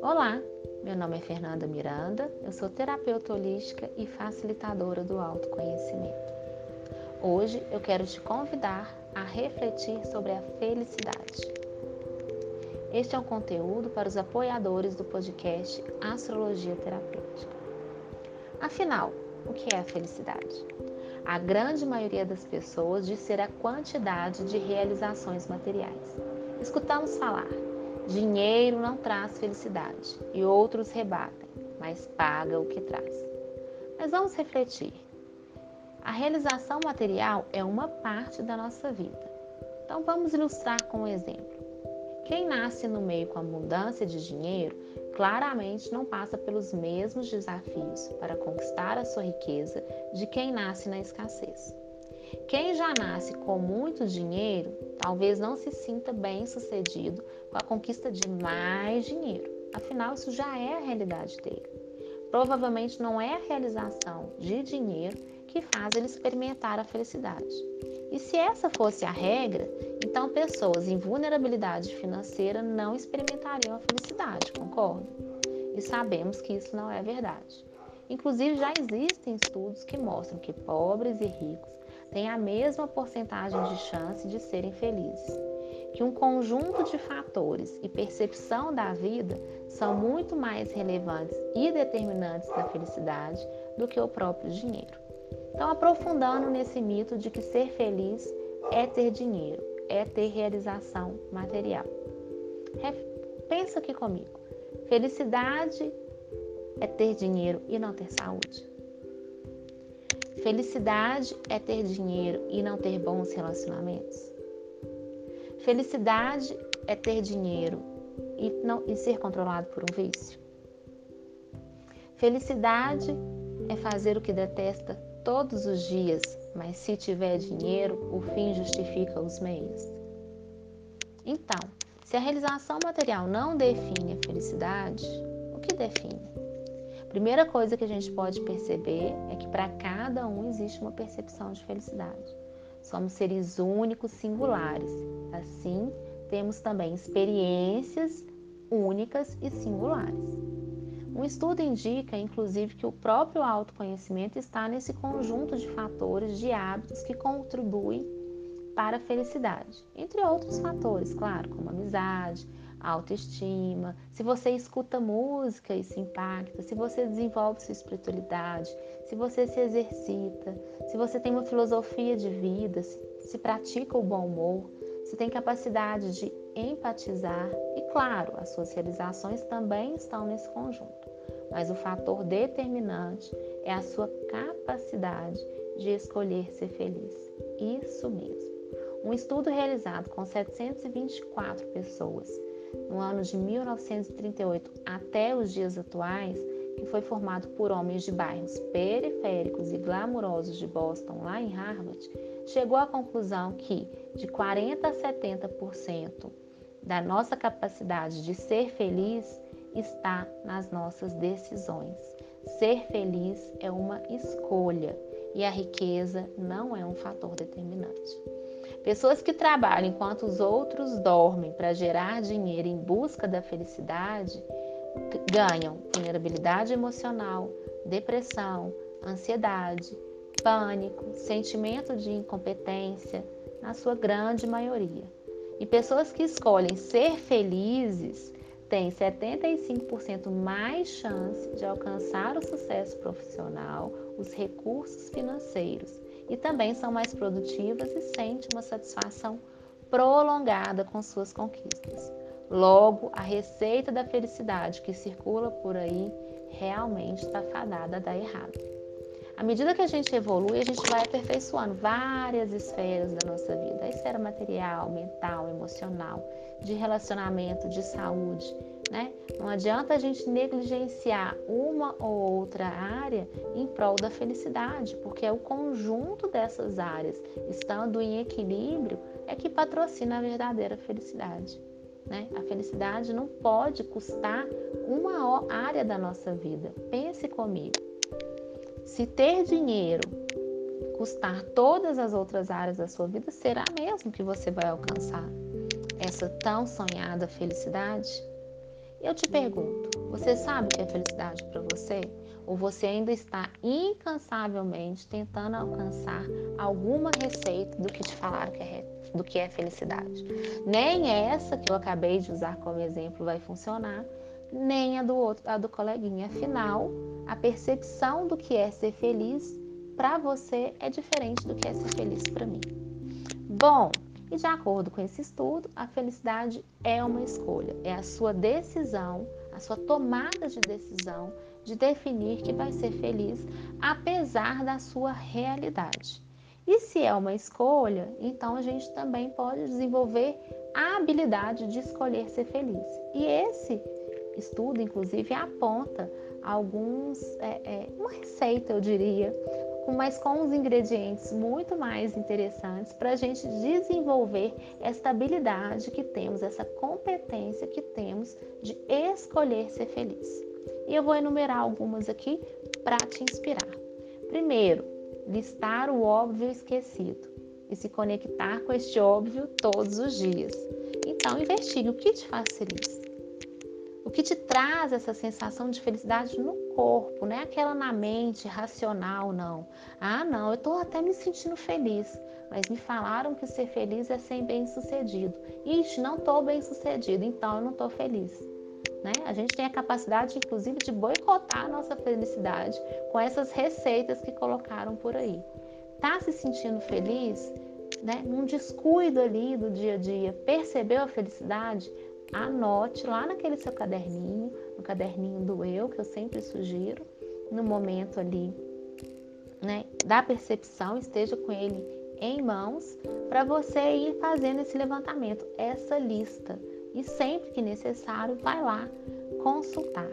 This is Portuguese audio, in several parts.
Olá, meu nome é Fernanda Miranda, eu sou terapeuta holística e facilitadora do autoconhecimento. Hoje eu quero te convidar a refletir sobre a felicidade. Este é um conteúdo para os apoiadores do podcast Astrologia Terapêutica. Afinal, o que é a felicidade? A grande maioria das pessoas diz ser a quantidade de realizações materiais. Escutamos falar Dinheiro não traz felicidade e outros rebatem, mas paga o que traz. Mas vamos refletir. A realização material é uma parte da nossa vida. Então vamos ilustrar com um exemplo. Quem nasce no meio com abundância de dinheiro claramente não passa pelos mesmos desafios para conquistar a sua riqueza de quem nasce na escassez. Quem já nasce com muito dinheiro talvez não se sinta bem sucedido com a conquista de mais dinheiro. Afinal, isso já é a realidade dele. Provavelmente não é a realização de dinheiro que faz ele experimentar a felicidade. E se essa fosse a regra, então pessoas em vulnerabilidade financeira não experimentariam a felicidade, concorda? E sabemos que isso não é verdade. Inclusive, já existem estudos que mostram que pobres e ricos têm a mesma porcentagem de chance de serem felizes. Que um conjunto de fatores e percepção da vida são muito mais relevantes e determinantes da felicidade do que o próprio dinheiro. Então, aprofundando nesse mito de que ser feliz é ter dinheiro, é ter realização material. Pensa aqui comigo. Felicidade é ter dinheiro e não ter saúde? Felicidade é ter dinheiro e não ter bons relacionamentos? Felicidade é ter dinheiro e, não, e ser controlado por um vício? Felicidade é fazer o que detesta todos os dias, mas se tiver dinheiro, o fim justifica os meios. Então, se a realização material não define a felicidade, o que define? primeira coisa que a gente pode perceber é que para cada um existe uma percepção de felicidade. Somos seres únicos, singulares. Assim, temos também experiências únicas e singulares. Um estudo indica, inclusive, que o próprio autoconhecimento está nesse conjunto de fatores, de hábitos que contribuem para a felicidade, entre outros fatores, claro, como amizade, autoestima, se você escuta música e se impacta, se você desenvolve sua espiritualidade, se você se exercita, se você tem uma filosofia de vida, se, se pratica o bom humor, se tem capacidade de empatizar e, claro, as suas realizações também estão nesse conjunto. Mas o fator determinante é a sua capacidade de escolher ser feliz. Isso mesmo. Um estudo realizado com 724 pessoas no ano de 1938 até os dias atuais, que foi formado por homens de bairros periféricos e glamurosos de Boston, lá em Harvard, chegou à conclusão que de 40 a 70% da nossa capacidade de ser feliz está nas nossas decisões. Ser feliz é uma escolha e a riqueza não é um fator determinante. Pessoas que trabalham enquanto os outros dormem para gerar dinheiro em busca da felicidade ganham vulnerabilidade emocional, depressão, ansiedade, pânico, sentimento de incompetência, na sua grande maioria. E pessoas que escolhem ser felizes têm 75% mais chance de alcançar o sucesso profissional, os recursos financeiros e também são mais produtivas e sentem uma satisfação prolongada com suas conquistas. Logo, a receita da felicidade que circula por aí realmente está fadada a dar errado. À medida que a gente evolui, a gente vai aperfeiçoando várias esferas da nossa vida: a esfera material, mental, emocional, de relacionamento, de saúde, né? Não adianta a gente negligenciar uma ou outra área em prol da felicidade, porque é o conjunto dessas áreas estando em equilíbrio é que patrocina a verdadeira felicidade. Né? A felicidade não pode custar uma área da nossa vida. Pense comigo. Se ter dinheiro custar todas as outras áreas da sua vida, será mesmo que você vai alcançar essa tão sonhada felicidade? Eu te pergunto, você sabe o que é felicidade para você? Ou você ainda está incansavelmente tentando alcançar alguma receita do que te falaram que é, do que é felicidade? Nem essa que eu acabei de usar como exemplo vai funcionar, nem a do outro, a do coleguinha. Afinal, a percepção do que é ser feliz para você é diferente do que é ser feliz para mim. Bom, e de acordo com esse estudo, a felicidade é uma escolha, é a sua decisão, a sua tomada de decisão de definir que vai ser feliz apesar da sua realidade. E se é uma escolha, então a gente também pode desenvolver a habilidade de escolher ser feliz. E esse estudo, inclusive, aponta alguns, é, é, uma receita, eu diria, mas com os ingredientes muito mais interessantes para a gente desenvolver essa habilidade que temos, essa competência que temos de escolher ser feliz. E eu vou enumerar algumas aqui para te inspirar. Primeiro, listar o óbvio esquecido e se conectar com este óbvio todos os dias. Então, investigue o que te faz feliz que te traz essa sensação de felicidade no corpo, não é aquela na mente racional, não. Ah, não, eu estou até me sentindo feliz, mas me falaram que ser feliz é ser bem-sucedido. Ixi, não estou bem-sucedido, então eu não estou feliz. Né? A gente tem a capacidade, inclusive, de boicotar a nossa felicidade com essas receitas que colocaram por aí. Tá se sentindo feliz? Né? Num descuido ali do dia a dia, percebeu a felicidade? Anote lá naquele seu caderninho, no caderninho do eu, que eu sempre sugiro, no momento ali, né, da percepção, esteja com ele em mãos, para você ir fazendo esse levantamento, essa lista. E sempre que necessário, vai lá consultar.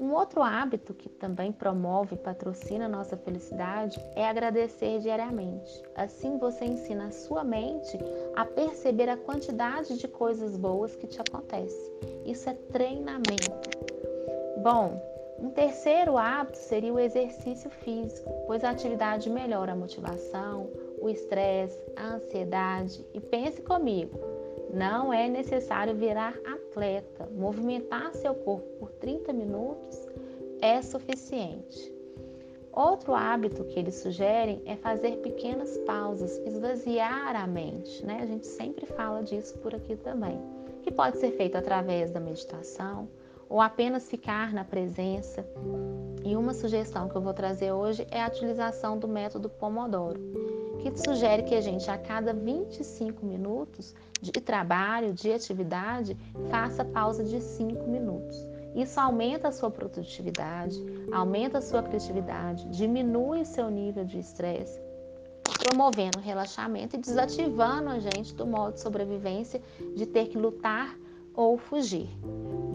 Um outro hábito que também promove e patrocina a nossa felicidade é agradecer diariamente. Assim você ensina a sua mente a perceber a quantidade de coisas boas que te acontecem. Isso é treinamento. Bom, um terceiro hábito seria o exercício físico, pois a atividade melhora a motivação, o estresse, a ansiedade. E pense comigo, não é necessário virar atleta. Movimentar seu corpo por 30 minutos é suficiente. Outro hábito que eles sugerem é fazer pequenas pausas, esvaziar a mente, né? A gente sempre fala disso por aqui também, que pode ser feito através da meditação ou apenas ficar na presença. E uma sugestão que eu vou trazer hoje é a utilização do método Pomodoro que sugere que a gente, a cada 25 minutos de trabalho, de atividade, faça pausa de 5 minutos. Isso aumenta a sua produtividade, aumenta a sua criatividade, diminui seu nível de estresse, promovendo relaxamento e desativando a gente do modo de sobrevivência de ter que lutar ou fugir.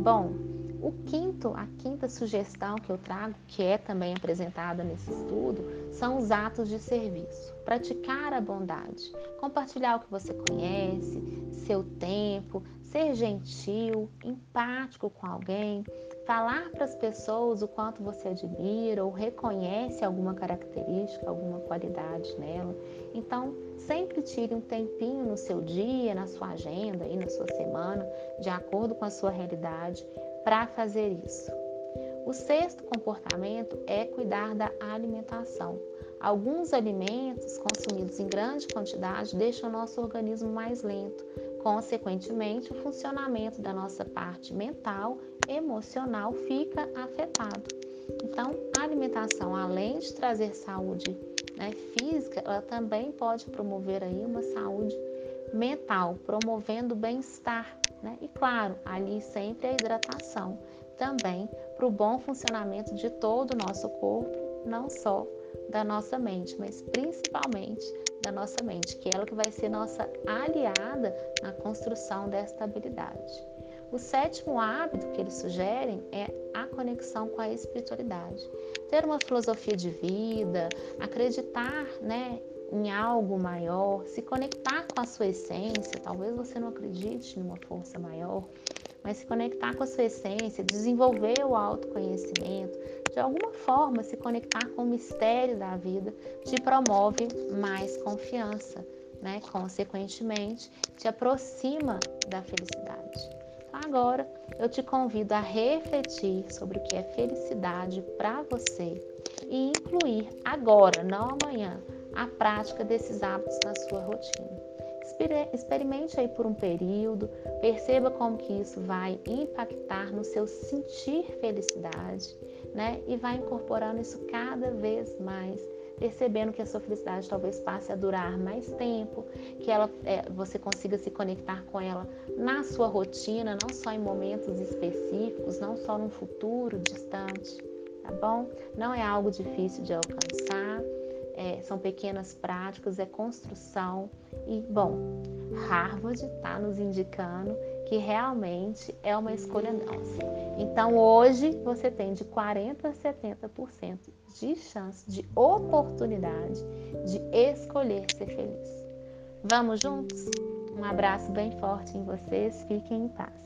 Bom, o quinto, a quinta sugestão que eu trago, que é também apresentada nesse estudo, são os atos de serviço. Praticar a bondade, compartilhar o que você conhece, seu tempo, ser gentil, empático com alguém, falar para as pessoas o quanto você admira ou reconhece alguma característica, alguma qualidade nela. Então, sempre tire um tempinho no seu dia, na sua agenda e na sua semana, de acordo com a sua realidade, para fazer isso. O sexto comportamento é cuidar da alimentação. Alguns alimentos consumidos em grande quantidade deixam o nosso organismo mais lento, consequentemente, o funcionamento da nossa parte mental, emocional fica afetado. Então, a alimentação, além de trazer saúde né, física, ela também pode promover aí uma saúde mental, promovendo bem-estar. Né? E claro, ali sempre a hidratação, também para o bom funcionamento de todo o nosso corpo, não só da nossa mente, mas principalmente da nossa mente, que é ela que vai ser nossa aliada na construção desta habilidade. O sétimo hábito que eles sugerem é a conexão com a espiritualidade. Ter uma filosofia de vida, acreditar né, em algo maior, se conectar com a sua essência. Talvez você não acredite numa força maior, mas se conectar com a sua essência, desenvolver o autoconhecimento, de alguma forma se conectar com o mistério da vida te promove mais confiança, né? Consequentemente, te aproxima da felicidade. Então, agora eu te convido a refletir sobre o que é felicidade para você e incluir agora, não amanhã, a prática desses hábitos na sua rotina. Experimente aí por um período, perceba como que isso vai impactar no seu sentir felicidade, né? E vai incorporando isso cada vez mais, percebendo que a sua felicidade talvez passe a durar mais tempo, que ela, é, você consiga se conectar com ela na sua rotina, não só em momentos específicos, não só num futuro distante, tá bom? Não é algo difícil de alcançar é, são pequenas práticas, é construção. E, bom, Harvard está nos indicando que realmente é uma escolha nossa. Então, hoje, você tem de 40% a 70% de chance, de oportunidade de escolher ser feliz. Vamos juntos? Um abraço bem forte em vocês, fiquem em paz.